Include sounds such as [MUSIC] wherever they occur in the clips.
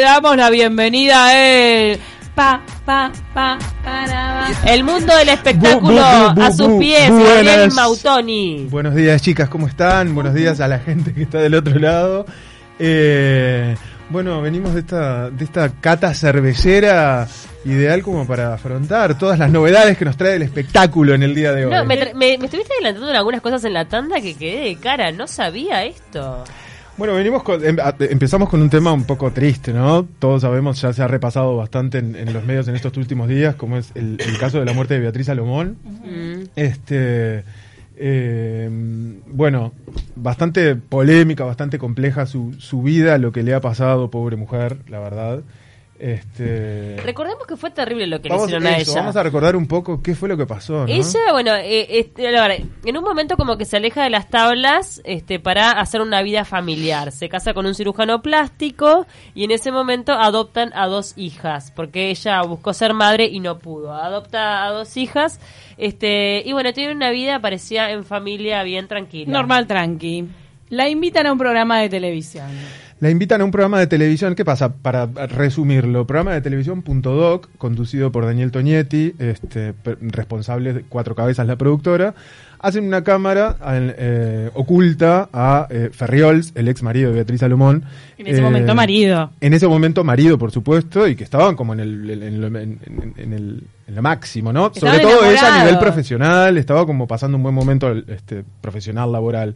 Damos la bienvenida a él. Pa, pa, pa, para, pa. El mundo del espectáculo Bu- bu- bu- a sus bu- pies. Gabriel Mautoni. Buenos días, chicas, ¿cómo están? Buenos días a la gente que está del otro lado. Eh, bueno, venimos de esta, de esta cata cervecera ideal como para afrontar todas las novedades que nos trae el espectáculo en el día de hoy. No, me- me estuviste adelantando en algunas cosas en la tanda que quedé de cara, no sabía esto. Bueno, venimos con, em- a- empezamos con un tema un poco triste, ¿no? Todos sabemos, ya se ha repasado bastante en, en los medios en estos últimos días, como es el, el caso de la muerte de Beatriz Salomón. Este, eh, bueno, bastante polémica, bastante compleja su, su vida, lo que le ha pasado, pobre mujer, la verdad. Este, Recordemos que fue terrible lo que vamos, le hicieron a eso, ella. vamos a recordar un poco qué fue lo que pasó, ¿no? Ella, bueno, eh, este, la verdad, en un momento como que se aleja de las tablas este, para hacer una vida familiar. Se casa con un cirujano plástico y en ese momento adoptan a dos hijas, porque ella buscó ser madre y no pudo. Adopta a dos hijas este, y bueno, tiene una vida, parecía en familia bien tranquila. Normal, tranqui. La invitan a un programa de televisión. La invitan a un programa de televisión, ¿qué pasa? Para resumirlo, programa de televisión punto doc, conducido por Daniel Toñetti, este, responsable de Cuatro Cabezas, la productora, hacen una cámara eh, oculta a eh, Ferriols, el ex marido de Beatriz Salomón. En ese Eh, momento, marido. En ese momento marido, por supuesto, y que estaban como en el, en, lo- en- el, en lo máximo, ¿no? Estaban Sobre todo ella a nivel profesional, estaba como pasando un buen momento este, profesional, laboral.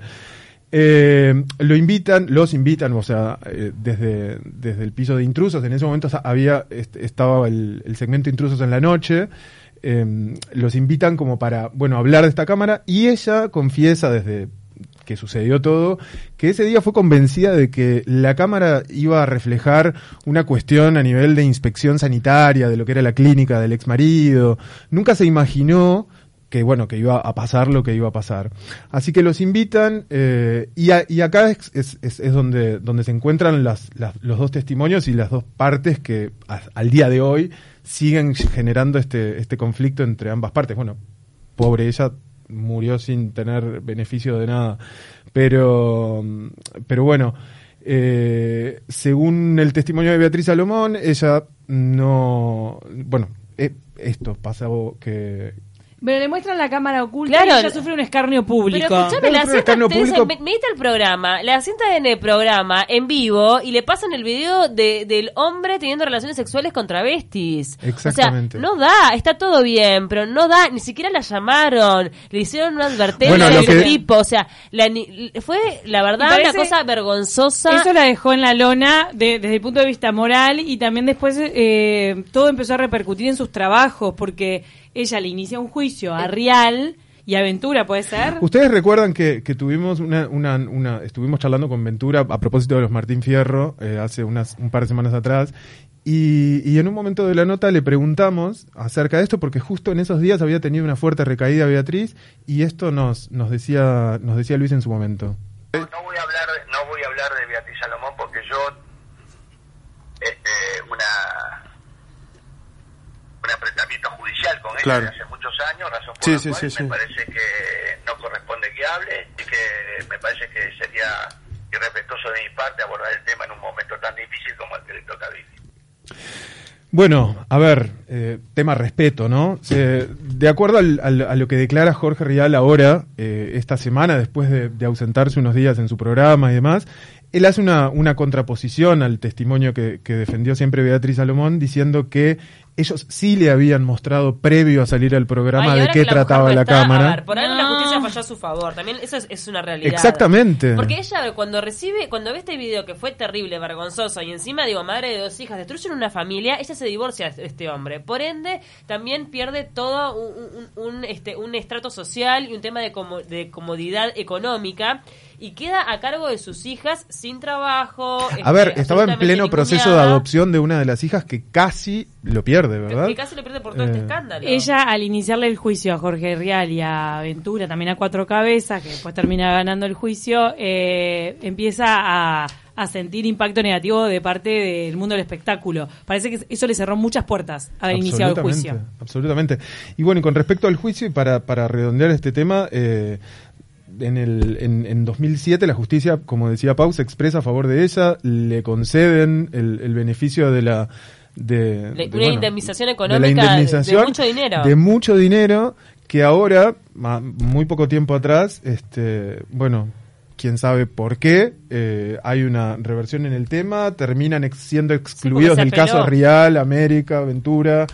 Eh, lo invitan, los invitan, o sea, eh, desde, desde el piso de intrusos. En ese momento había est- estaba el, el segmento intrusos en la noche. eh, los invitan como para, bueno, hablar de esta cámara y ella confiesa desde que sucedió todo, que ese día fue convencida de que la cámara iba a reflejar una cuestión a nivel de inspección sanitaria, de lo que era la clínica del ex marido. Nunca se imaginó que bueno, que iba a pasar lo que iba a pasar. Así que los invitan eh, y, a- y acá es, es, es- donde, donde se encuentran los dos testimonios y las dos partes que al día de hoy siguen generando este, este conflicto entre ambas partes. Bueno, pobre ella murió sin tener beneficio de nada. Pero, pero bueno, eh, según el testimonio de Beatriz Salomón, ella no, bueno, eh, esto pasó que, Pero le muestran la cámara oculta Claro. y ella sufre un escarnio público. Pero escuchame, la escarnio te dicen, público- "Ve- medita el programa, la sientan en el programa, en vivo, y le pasan el video de, del hombre teniendo relaciones sexuales con travestis. Exactamente. O sea, no da, está todo bien, pero no da, ni siquiera la llamaron, le hicieron una advertencia Bueno, de lo ese que- tipo, o sea, la ni- fue la verdad una cosa vergonzosa. Eso la dejó en la lona de- desde el punto de vista moral y también después eh, todo empezó a repercutir en sus trabajos porque ella le inicia un juicio a Rial y Aventura, ¿puede ser? Ustedes recuerdan que, que tuvimos una, una, una- estuvimos charlando con Ventura a propósito de los Martín Fierro eh, hace unas un par de semanas atrás y, y en un momento de la nota le preguntamos acerca de esto porque justo en esos días había tenido una fuerte recaída Beatriz y esto nos nos decía nos decía Luis en su momento. No voy a hablar, de- no voy a hablar de Beatriz Salomón porque yo este, una un enfrentamiento judicial con ella Claro. hace muchos años, razón por Sí, la sí, cual sí, me sí. parece que no corresponde que hable y que me parece que sería irrespetuoso de mi parte abordar el tema en un momento tan difícil como el que le toca vivir. Bueno, a ver, eh, tema respeto, ¿no? De acuerdo al- al- a lo que declara Jorge Rial ahora, eh, esta semana, después de, de ausentarse unos días en su programa y demás, él hace una, una contraposición al testimonio que, que defendió siempre Beatriz Salomón, diciendo que ellos sí le habían mostrado previo a salir al programa Ay, de qué la trataba la a cámara. ver, por ahora la justicia falló a su favor. También eso es, es una realidad. Exactamente. Porque ella cuando recibe, cuando ve este video que fue terrible, vergonzoso y encima digo madre de dos hijas, destruyen una familia, ella se divorcia de este hombre. Por ende, también pierde todo un, un- un, este un estrato social y un tema de, como- de comodidad económica y queda a cargo de sus hijas sin trabajo. A este, ver, estaba en pleno proceso de adopción de una de las hijas que casi lo pierde, ¿verdad? Que casi lo pierde por todo este Eh, escándalo. Ella, al iniciarle el juicio a Jorge Rial y a Ventura, también a Cuatro Cabezas, que después termina ganando el juicio, eh, empieza a, a sentir impacto negativo de parte del mundo del espectáculo. Parece que eso le cerró muchas puertas haber iniciado el juicio. Absolutamente. Y bueno, y con respecto al juicio, y para, para redondear este tema, eh, en, el, en, en 2007 la justicia, como decía Pau, se expresa a favor de ella, le conceden el, el beneficio de la... De, una indemnización de económica la de- mucho dinero. de mucho dinero que ahora, muy poco tiempo atrás, este, bueno, quién sabe por qué, eh, hay una reversión en el tema, terminan ex- siendo excluidos se del apeló. caso Real, América, Ventura,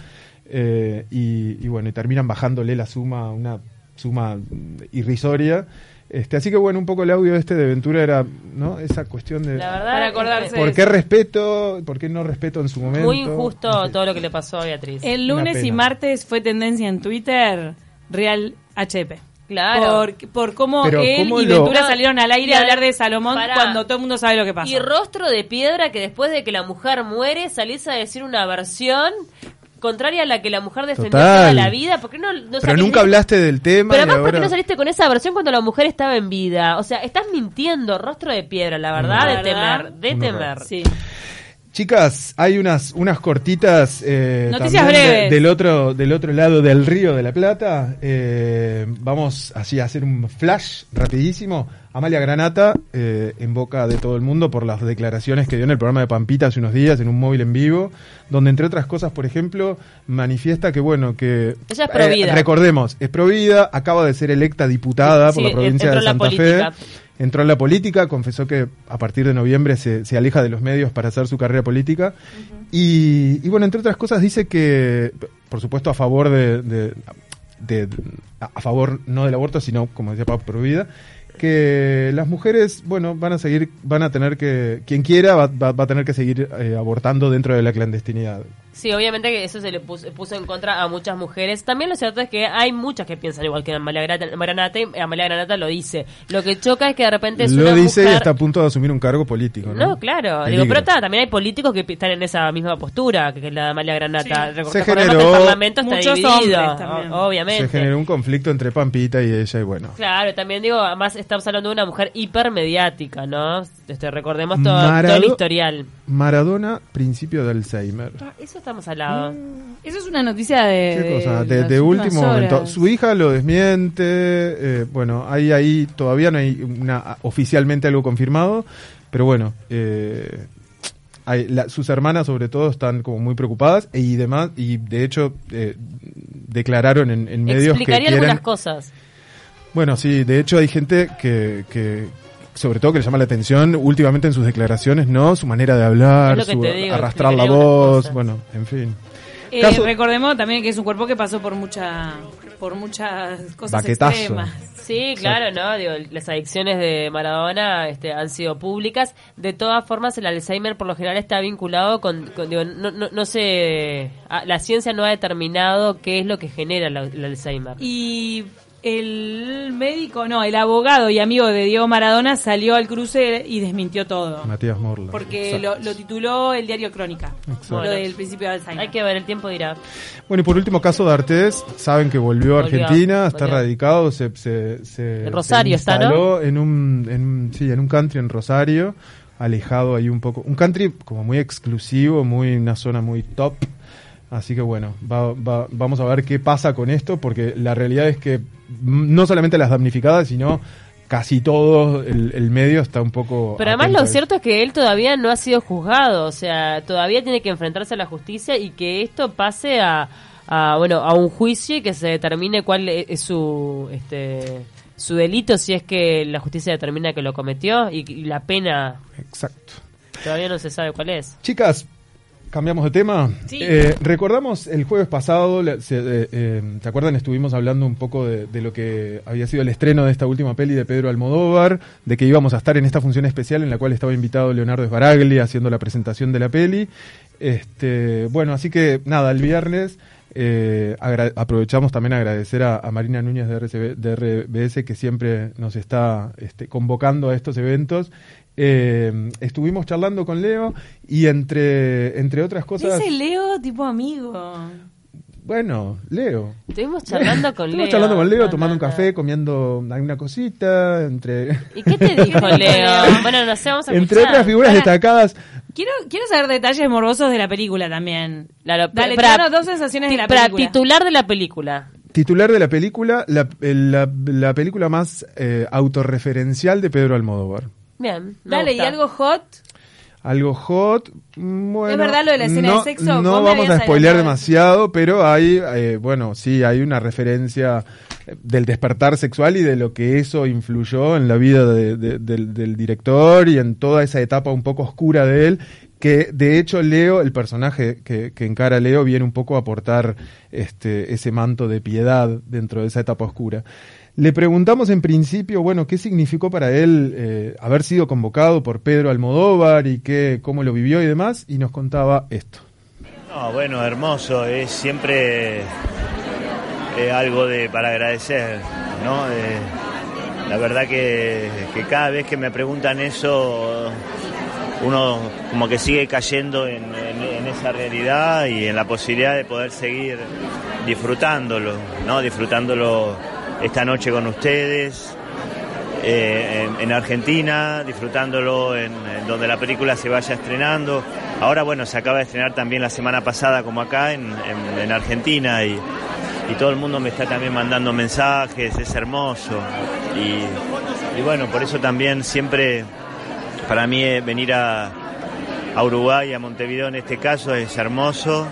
eh, y, y bueno, y terminan bajándole la suma, una suma mm, irrisoria. Este, así que bueno, un poco el audio este de Ventura era, ¿no? Esa cuestión de La verdad, Para acordarse por qué respeto, por qué no respeto en su momento. muy injusto todo lo que le pasó a Beatriz. El lunes y martes fue tendencia en Twitter Real HP. Claro. Por, por cómo Pero él cómo y lo- Ventura salieron al aire a a- hablar de Salomón pará. cuando todo el mundo sabe lo que pasa. Y rostro de piedra que después de que la mujer muere salís a decir una versión contraria a la que la mujer defendió Total. toda la vida. ¿Por qué no, no Pero nunca hablaste del tema. Pero además, ¿por qué ahora- no saliste con esa versión cuando la mujer estaba en vida? O sea, estás mintiendo, rostro de piedra, la verdad, de verdad. temer, de temer. Sí. Chicas, hay unas, unas cortitas eh, Noticias de- breves. del otro del otro lado del río de la Plata. Eh, vamos así a hacer un flash rapidísimo. Amalia Granata, eh, en boca de todo el mundo por las declaraciones que dio en el programa de Pampita hace unos días en un móvil en vivo, donde entre otras cosas, por ejemplo, manifiesta que bueno que Ella es provida. recordemos, es provida, acaba de ser electa diputada Sí, por la provincia de la Santa Fe. Entró en la política, confesó que a partir de noviembre se, se aleja de los medios para hacer su carrera política. y, y bueno, entre otras cosas dice que, por supuesto, a favor de, de- de- a favor no del aborto, sino, como decía Pablo, pro vida, que las mujeres, bueno, van a seguir, van a tener que, quien quiera va, va- va a tener que seguir eh, abortando dentro de la clandestinidad. Sí, obviamente que eso se le puso, puso en contra a muchas mujeres. También lo cierto es que hay muchas que piensan igual que Amalia Granata, y Amalia Granata lo dice. Lo que choca es que de repente es Lo una dice y está a punto de asumir un cargo político, ¿no? No, claro. Peligro. Digo, pero ta, también hay políticos que están en esa misma postura que, la de Amalia Granata. Se generó- el Parlamento está Muchos dividido, obviamente. Se generó un conflicto entre Pampita y ella y bueno. Claro, también digo, además estamos hablando de una mujer hipermediática, ¿no? Este, recordemos todo, Marado- todo el historial. Maradona, principio de Alzheimer. Ah, Eso estamos hablando. Eso es una noticia de. ¿Qué cosa? De, las de últimas último horas. momento. Su hija lo desmiente. eh, bueno, hay ahí todavía no hay una, oficialmente algo confirmado. Pero bueno, eh, hay- la- sus hermanas sobre todo están como muy preocupadas y demás. Y de hecho eh, declararon en, en medios que Explicaría quieren... algunas cosas. Bueno, sí, de hecho hay gente que, que sobre todo que le llama la atención últimamente en sus declaraciones, ¿no? Su manera de hablar, su digo, arrastrar la voz, bueno, en fin. Eh, Caso- Recordemos también que es un cuerpo que pasó por mucha, por muchas cosas Baquetazo. extremas. Sí, claro, ¿no? Digo, las adicciones de Maradona este, han sido públicas. De todas formas, el Alzheimer por lo general está vinculado con, con- digo, no, no, no sé, ah, la ciencia no ha determinado qué es lo que genera la- el Alzheimer. Y el médico, no, el abogado y amigo de Diego Maradona salió al cruce y desmintió todo. Matías Morla. Porque lo, lo tituló el diario Crónica. Exacto. Lo del principio de Alzheimer. Hay que ver, el tiempo dirá. Bueno, y por último, caso de Artés, saben que volvió a Volvió, Argentina, está radicado, se, se, se- En Rosario se está, ¿no? instaló en un, en un- sí, en un country en Rosario, alejado ahí un poco, un country como muy exclusivo, muy una zona muy top. Así que bueno, va- va- vamos a ver qué pasa con esto, porque la realidad es que no solamente las damnificadas, sino casi todo el, el medio está un poco... Pero además lo cierto es que él todavía no ha sido juzgado, o sea, todavía tiene que enfrentarse a la justicia y que esto pase a, a, bueno, a un juicio y que se determine cuál e- es su este su delito si es que la justicia determina que lo cometió y, y la pena Exacto. todavía no se sabe cuál es. Chicas, cambiamos de tema. Sí. Eh, recordamos el jueves pasado, se- eh, eh, ¿te acuerdan? Estuvimos hablando un poco de, de lo que había sido el estreno de esta última peli de Pedro Almodóvar, de que íbamos a estar en esta función especial en la cual estaba invitado Leonardo Sbaragli haciendo la presentación de la peli. Este, bueno, así que nada, el viernes aprovechamos también a agradecer a, a Marina Núñez de, RCB de RBS que siempre nos está este, convocando a estos eventos. Eh, estuvimos charlando con Leo y entre, entre otras cosas... Ese Leo tipo amigo. Bueno, Leo. Estuvimos charlando con Leo. Estuvimos charlando con Leo, No, tomando no, un no. café, comiendo alguna cosita, entre, ¿Y qué te [LAUGHS] dijo Leo? Bueno, no sé, vamos a entre escuchar. otras figuras destacadas. Quiero, quiero saber detalles morbosos de la película también. Claro, Dale, para- dos sensaciones de la Para película. titular de la película. titular de la película, la, la- la película más eh, autorreferencial de Pedro Almodóvar. Bien. me Dale, ¿y algo hot? Algo hot, mm, bueno, ¿Es verdad lo de la escena no, de sexo? No vamos a spoilear demasiado, pero hay, eh, bueno, sí, hay una referencia del despertar sexual y de lo que eso influyó en la vida de- de- del, del director y en toda esa etapa un poco oscura de él, que de hecho Leo, el personaje que, que encara Leo, viene un poco a aportar este, ese manto de piedad dentro de esa etapa oscura. Le preguntamos en principio, bueno, qué significó para él eh, haber sido convocado por Pedro Almodóvar y qué, cómo lo vivió y demás, y nos contaba esto. No, bueno, hermoso, es siempre eh, algo de para agradecer, ¿no? Eh, la verdad que, cada vez que me preguntan eso, uno como que sigue cayendo en, en- en esa realidad y en la posibilidad de poder seguir disfrutándolo, ¿no? Disfrutándolo esta noche con ustedes, eh, en, en Argentina, disfrutándolo en, en donde la película se vaya estrenando. Ahora, bueno, se acaba de estrenar también la semana pasada como acá en, en- en Argentina y, y todo el mundo me está también mandando mensajes, es hermoso. Y, y bueno, por eso también siempre para mí eh, venir a, a Uruguay, a Montevideo en este caso, es hermoso.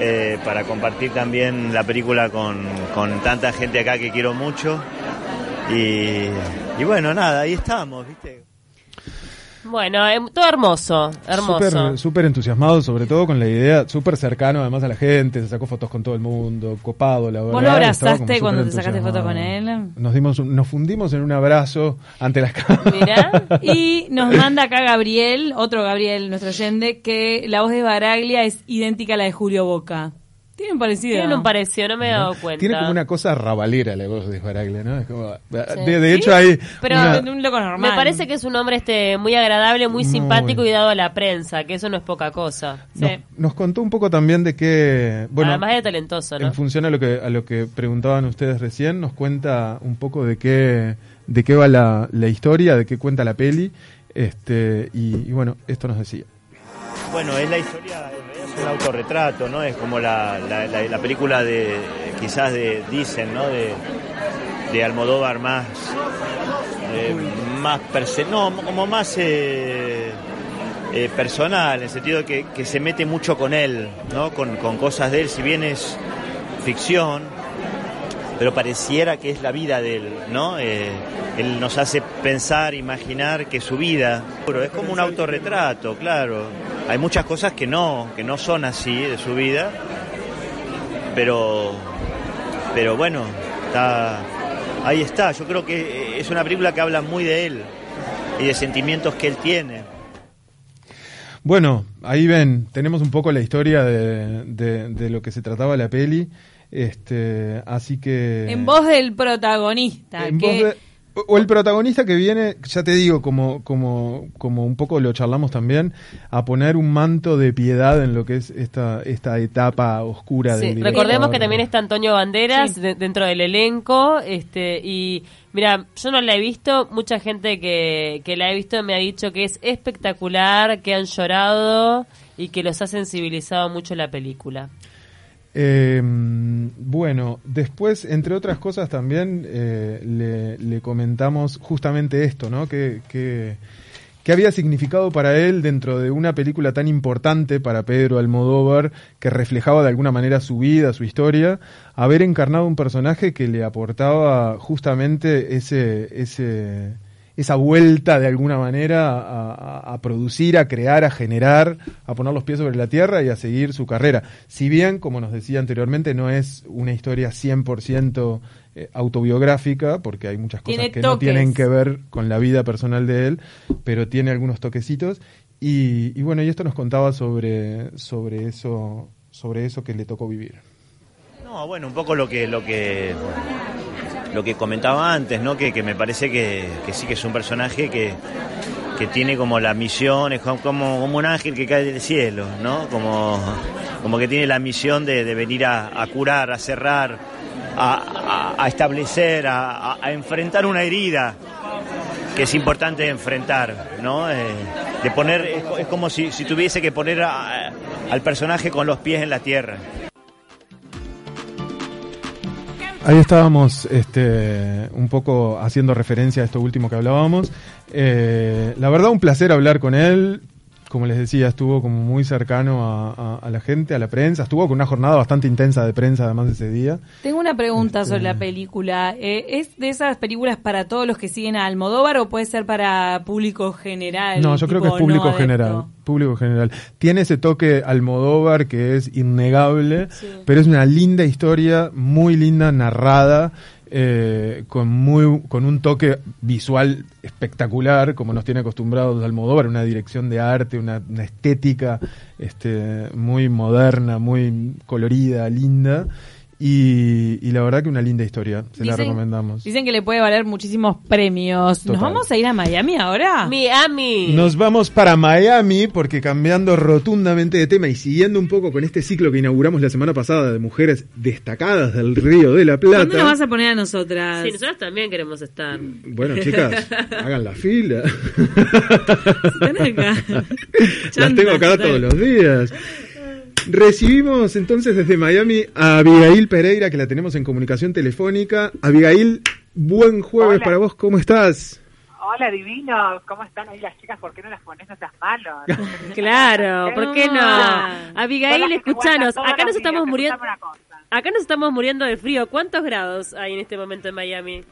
Eh, para compartir también la película con, con tanta gente acá que quiero mucho. Y, y bueno, nada, ahí estamos, ¿viste? Bueno, em, todo hermoso, hermoso. Súper súper entusiasmado, sobre todo con la idea, súper cercano además a la gente, se sacó fotos con todo el mundo, copado, la verdad. ¿Vos lo abrazaste cuando te sacaste foto con él? Nos, dimos un- nos fundimos en un abrazo ante las cámaras. Mirá. [LAUGHS] Y nos manda acá Gabriel, otro Gabriel, nuestro oyente, que la voz de Baraglia es idéntica a la de Julio Boca. Tienen parecido. Tiene un parecido, no me he dado cuenta. Tiene como una cosa rabalera la voz de Baraglia, ¿no? Es como- Sí. de, de hecho hay Pero una- un loco normal. Me parece que es un hombre este muy agradable, muy, Muy. simpático y dado a la prensa, que eso no es poca cosa. Sí. nos, contó un poco también de que, bueno, Además de talentoso, ¿no? en función a lo que a lo que preguntaban ustedes recién, nos cuenta un poco de qué de qué va la, la historia, de qué cuenta la peli, este y, y bueno, esto nos decía. Bueno, es la historia, un autorretrato, ¿no? Es como la, la- la- la película de, quizás de, dicen, ¿no? De, de Almodóvar más, eh, más, no, como más eh, eh, personal, en el sentido que, que se mete mucho con él, ¿no? Con, con cosas de él, si bien es ficción, pero pareciera que es la vida de él, ¿no? Eh, él nos hace pensar, imaginar que su vida, es como un autorretrato, claro. Hay muchas cosas que no, que no son así de su vida, pero, pero bueno, está, ahí está. Yo creo que es una película que habla muy de él y de sentimientos que él tiene. Bueno, ahí ven, tenemos un poco la historia de, de lo que se trataba la peli, este, así que En voz del protagonista. En que voz de- o- el protagonista que viene, ya te digo, como, como, como un poco lo charlamos también, a poner un manto de piedad en lo que es esta, esta etapa oscura Sí, del director. recordemos que también está Antonio Banderas Sí. de- dentro del elenco este y mira yo no la he visto mucha gente que, que la he visto me ha dicho que es espectacular que han llorado y que los ha sensibilizado mucho la película Eh, bueno, después, entre otras cosas, también eh, le, comentamos justamente esto, ¿no? Que, que, que había significado para él dentro de una película tan importante para Pedro Almodóvar, que reflejaba de alguna manera su vida, su historia, haber encarnado un personaje que le aportaba justamente ese, ese, esa vuelta de alguna manera a, a- a producir, a crear, a generar, a poner los pies sobre la tierra y a seguir su carrera. Si bien, como nos decía anteriormente, no es una historia 100% eh, autobiográfica, porque hay muchas cosas Tiene que no tienen que ver con la vida personal de él, pero tiene algunos toquecitos. Y, y bueno, y esto nos contaba sobre, sobre, eso, sobre eso que le tocó vivir. No, bueno, un poco lo que lo que lo que comentaba antes, ¿no? Que, que me parece que, sí que es un personaje que, que tiene como la misión, es como, como, un ángel que cae del cielo, ¿no? Como, como que tiene la misión de, de venir a, a curar, a cerrar, a, a- establecer, a, enfrentar una herida que es importante enfrentar, ¿no? Eh, de poner, es, es como si, si tuviese que poner al personaje con los pies en la tierra. Ahí estábamos este, un poco haciendo referencia a esto último que hablábamos. Eh, la verdad, un placer hablar con él. Como les decía, estuvo como muy cercano a, a- a la gente, a la prensa. Estuvo con una jornada bastante intensa de prensa además de ese día. Tengo una pregunta Este- sobre la película. Eh, ¿Es de esas películas para todos los que siguen a Almodóvar o puede ser para público general? No, yo creo que es público no general. Público general. Tiene ese toque Almodóvar que es innegable, Sí. pero es una linda historia, muy linda, narrada, eh, con muy, con un toque visual espectacular, como nos tiene acostumbrados Almodóvar, una dirección de arte, una, estética este, muy moderna, muy colorida, linda. Y, y la verdad que una linda historia, se la recomendamos. Dicen que le puede valer muchísimos premios. Total. ¿Nos vamos a ir a Miami ahora? Miami. Nos vamos para Miami porque cambiando rotundamente de tema y siguiendo un poco con este ciclo que inauguramos la semana pasada de mujeres destacadas del Río de la ¿Dónde nos Plata. vas a poner a nosotras? Sí, nosotros también queremos estar. Bueno, chicas, [LAUGHS] hagan la fila. Están acá. Las tengo acá todos los días. Recibimos entonces desde Miami a Abigail Pereira, que la tenemos en comunicación telefónica. Abigail, buen jueves Hola. para vos, ¿cómo estás? Hola, divino. ¿Cómo están ahí las chicas? ¿Por qué no las pones? No seas malo. [LAUGHS] Claro, ¿por qué no? Abigail, escuchanos. Acá nos estamos muriendo. Acá nos estamos muriendo de frío. ¿Cuántos grados hay en este momento en Miami?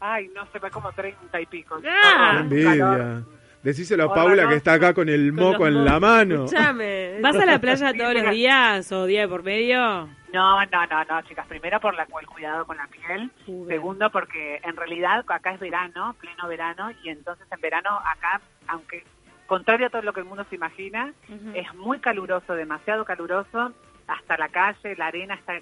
Ay, no sé, va como treinta y pico. Ah. Calor. Decíselo a Hola, Paula no. que está acá con el Con moco en la mano. Escuchame. ¿Vas a la playa Sí, todos los mira. días o día de por medio? No, no, no, no, chicas. Primero por la, el cuidado con la piel. Segundo porque en realidad acá es verano, pleno verano, y entonces en verano acá, aunque contrario a todo lo que el mundo se imagina, es muy caluroso, demasiado caluroso. Hasta la calle, la arena está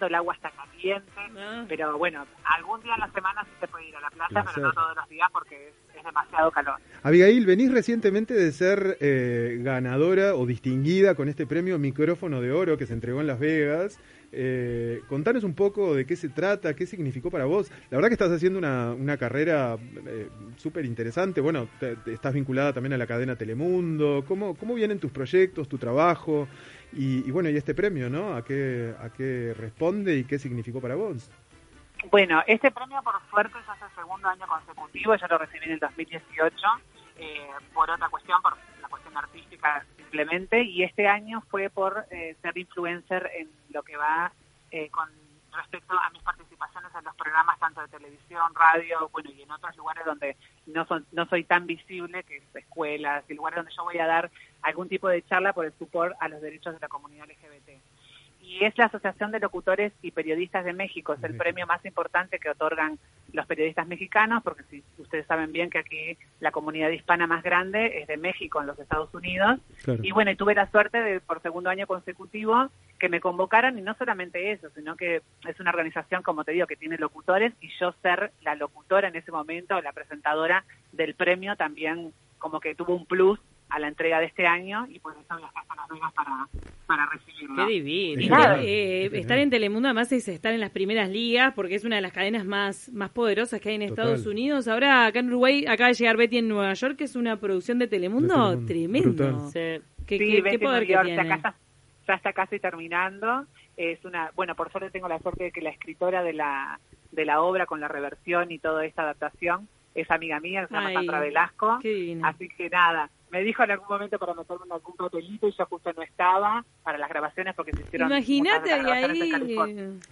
el agua está caliente. Ah. Pero bueno, algún día a la semana sí se puede ir a la playa, Placer. pero no todos los días porque es, es demasiado calor. Abigail, venís recientemente de ser eh, ganadora o distinguida con este premio Micrófono de Oro que se entregó en Las Vegas. Eh, contanos un poco de qué se trata, qué significó para vos. La verdad que estás haciendo una, carrera eh, súper interesante. Bueno, te- estás vinculada también a la cadena Telemundo. ¿Cómo, ¿Cómo vienen tus proyectos, tu trabajo? Y, bueno, y este premio, ¿no? ¿A qué, ¿A qué responde y qué significó para vos? Bueno, este premio por suerte es el segundo año consecutivo, yo lo recibí en el 2018, eh, por otra cuestión, por artística simplemente, y este año fue por eh, ser influencer en lo que va eh, con respecto a mis participaciones en los programas tanto de televisión, radio, bueno, y en otros lugares donde no, son, no soy tan visible, que es escuelas y lugares donde yo voy a dar algún tipo de charla por el support a los derechos de la comunidad LGBT y es la Asociación de Locutores y Periodistas de México. Es el premio más importante que otorgan los periodistas mexicanos, porque si ustedes saben bien que aquí la comunidad hispana más grande es de México, en los Estados Unidos. Claro. Y bueno, y tuve la suerte de, por segundo año consecutivo, que me convocaran, y no solamente eso, sino que es una organización, como te digo, que tiene locutores, y yo ser la locutora en ese momento, la presentadora del premio, también como que tuvo un plus a la entrega de este año, y por eso Las Vegas para, para recibirlo. Qué divino. Claro. eh, Qué estar en Telemundo además es estar en las primeras ligas porque es una de las cadenas más, más poderosas que hay en Total. Estados Unidos. Ahora acá en Uruguay acaba de llegar Betty en Nueva York, que es una producción de Telemundo, De Telemundo. tremendo. Sí. ¿Qué, Sí, qué- Betty qué poder que York, tiene? Ya, está, ya está casi terminando. Es una, bueno, por suerte tengo la suerte de que la escritora de la de la obra con la reversión y toda esta adaptación es amiga mía, se llama Ay, Sandra Velasco. Así que nada, me dijo en algún momento para meterme en algún papelito y yo justo no estaba para las grabaciones porque se hicieron Imagínate.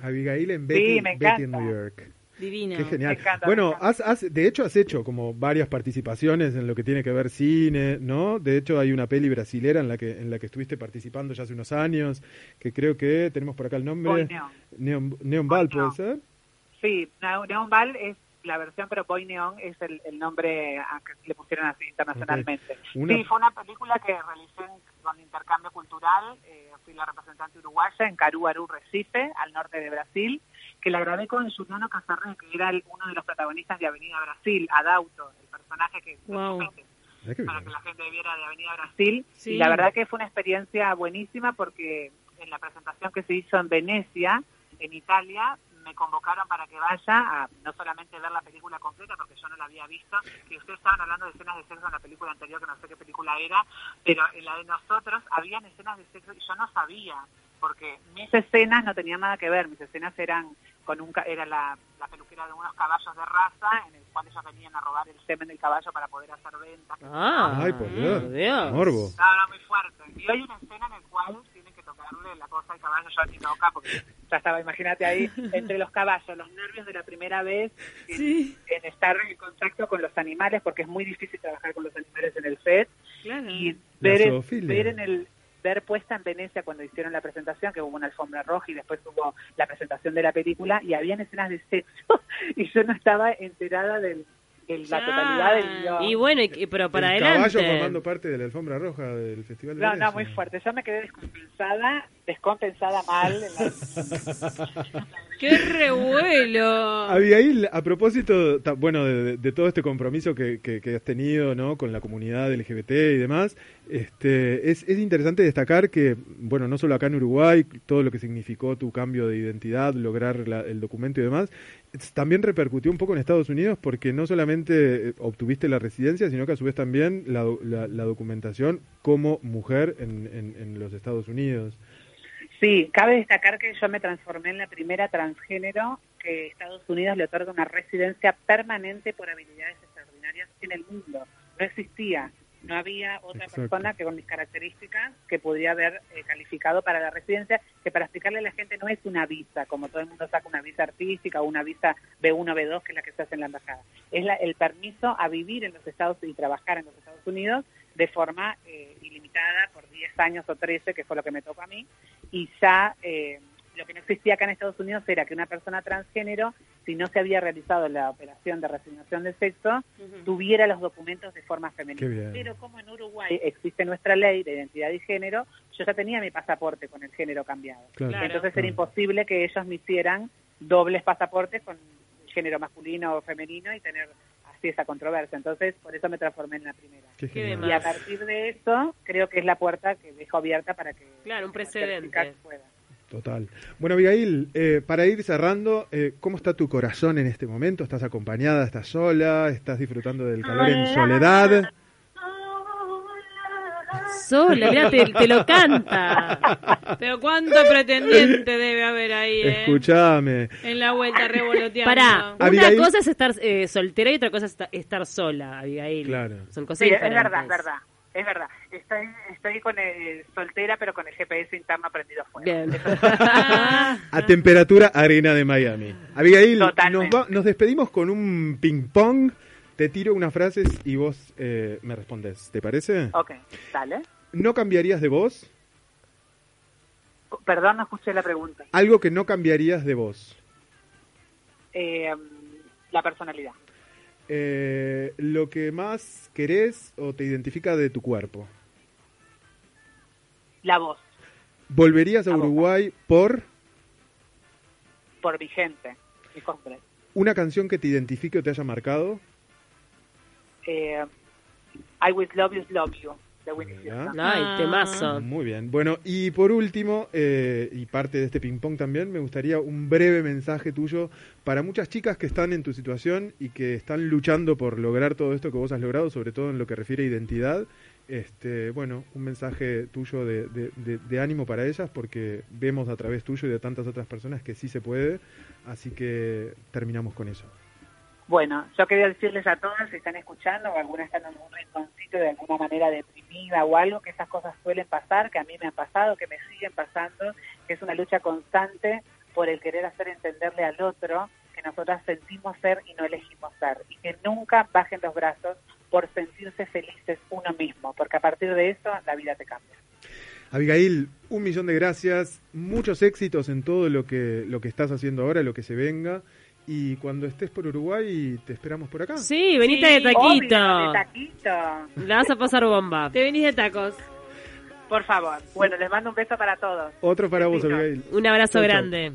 Abigail en Betty, me Betty en. New York. divina. Qué genial. Me encanta, bueno, me has, has- de hecho has hecho como varias participaciones en lo que tiene que ver cine, ¿no? De hecho hay una peli brasilera en la que en la que estuviste participando ya hace unos años, que creo que tenemos por acá el nombre. Neon. Neon, Neon Ball, ¿puede ser? Sí, Neo- Neon Ball es la versión, pero Boy Neon es el, el nombre a que le pusieron así internacionalmente. Una- Sí, fue una película que realicé en- con intercambio cultural. eh, fui la representante uruguaya en Caruaru, Recife, al norte de Brasil, que la grabé con Juliano Casarre, que era el- uno de los protagonistas de Avenida Brasil, Adauto, el personaje que Wow. Para que la gente viera de Avenida Brasil. Sí. Y la verdad que fue una experiencia buenísima porque en la presentación que se hizo en Venecia, en Italia, me convocaron para que vaya a no solamente ver la película completa, porque yo no la había visto, que ustedes estaban hablando de escenas de sexo en la película anterior, que no sé qué película era, pero en la de nosotros habían escenas de sexo y yo no sabía, porque mis escenas no tenían nada que ver, mis escenas eran con un ca- era la, la peluquera de unos caballos de raza, en el cual ellos venían a robar el semen del caballo para poder hacer ventas. Ah, Ay, por Dios. Dios. Morbo. No, no, muy fuerte. Y hay una escena en la cual tocarle la cosa al caballo, yo ni loca, porque ya estaba, imagínate ahí, entre los caballos, los nervios de la primera vez, en, Sí. en estar en contacto con los animales, porque es muy difícil trabajar con los animales en el FED, Claro. y ver, ver en el ver puesta en Venecia cuando hicieron la presentación, que hubo una alfombra roja y después hubo la presentación de la película, y habían escenas de sexo, [LAUGHS] y yo no estaba enterada del, de la totalidad del guion. Y bueno, y- pero para el adelante. caballo formando parte de la alfombra roja del Festival de No, no, Venecia. muy fuerte. Yo me quedé descompensada, descompensada mal. en la- [LAUGHS] ¡Qué revuelo! [LAUGHS] Abigail, a propósito, bueno, de, todo este compromiso que, que- que has tenido, ¿no? Con la comunidad LGBT y demás, este, es, es interesante destacar que, bueno, no solo acá en Uruguay, todo lo que significó tu cambio de identidad, lograr la- el documento y demás, también repercutió un poco en Estados Unidos porque no solamente eh, obtuviste la residencia, sino que a su vez también la, la- la documentación como mujer en, en- en los Estados Unidos. Sí, cabe destacar que yo me transformé en la primera transgénero que Estados Unidos le otorga una residencia permanente por habilidades extraordinarias en el mundo. No existía, no había otra Exacto. persona que con mis características que podría haber eh, calificado para la residencia, que para explicarle a la gente no es una visa, como todo el mundo saca una visa artística o una visa B1, B2, que es la que se hace en la embajada. Es la- el permiso a vivir en los Estados Unidos y trabajar en los Estados Unidos de forma eh, ilimitada por 10 años o 13, que fue lo que me tocó a mí, y ya eh, lo que no existía acá en Estados Unidos era que una persona transgénero, si no se había realizado la operación de resignación de sexo, tuviera los documentos de forma femenina. Pero como en Uruguay existe nuestra ley de identidad y género, yo ya tenía mi pasaporte con el género cambiado. Claro. Claro. Entonces era imposible que ellos me hicieran dobles pasaportes con género masculino o femenino y tener esa controversia. Entonces, por eso me transformé en la primera. Qué Qué. Y a partir de eso, creo que es la puerta que dejo abierta para que Claro, un precedente. pueda. Total. Bueno, Abigail, eh, para ir cerrando, eh, ¿cómo está tu corazón en este momento? ¿Estás acompañada? ¿Estás sola? ¿Estás disfrutando del calor en soledad? Sola, mira, te, te lo canta. Pero cuánto pretendiente debe haber ahí, ¿eh? Escúchame. En la vuelta revoloteando. Pará, una Abigail- cosa es estar eh, soltera y otra cosa es esta- estar sola, Abigail. Claro. Son cosas Sí, es diferentes. verdad, es verdad. Es verdad. Estoy, estoy con el soltera, pero con el GPS interno prendido a fuego. Bien. Ah, [LAUGHS] A temperatura arena de Miami. Abigail, nos, va- nos despedimos con un ping-pong. Te tiro unas frases y vos eh, me respondes. ¿Te parece? Ok, dale. ¿No cambiarías de voz? Perdón, no escuché la pregunta. Algo que no cambiarías de vos. Eh, la personalidad. Eh, lo que más querés o te identifica de tu cuerpo. La voz, ¿Volverías a La boca. Uruguay por por vigente. Mi cosplay. una canción que te identifique o te haya marcado? Eh, I Will Love You, Love You, de. Houston. Ay, Ah. temazo. Muy bien. Bueno, y por último, eh, y parte de este ping-pong también, me gustaría un breve mensaje tuyo para muchas chicas que están en tu situación y que están luchando por lograr todo esto que vos has logrado, sobre todo en lo que refiere a identidad. Este, bueno, un mensaje tuyo de, de- de- de ánimo para ellas, porque vemos a través tuyo y de tantas otras personas que sí se puede. Así que terminamos con eso. Bueno, yo quería decirles a todas, si están escuchando o alguna están en un rinconcito de alguna manera deprimida o algo, que esas cosas suelen pasar, que a mí me han pasado, que me siguen pasando, que es una lucha constante por el querer hacer entenderle al otro que nosotras sentimos ser y no elegimos ser, y que nunca bajen los brazos por sentirse felices uno mismo, porque a partir de eso la vida te cambia. Abigail, un millón de gracias, muchos éxitos en todo lo que, lo que estás haciendo ahora, lo que se venga. Y cuando estés por Uruguay, te esperamos por acá. Sí, venite de taquito. Obvio, de taquito. La vas a pasar bomba. te venís de tacos. Por favor. Bueno, les mando un beso para todos. Otro para vos. Abigail. Un abrazo Chau, chau. grande.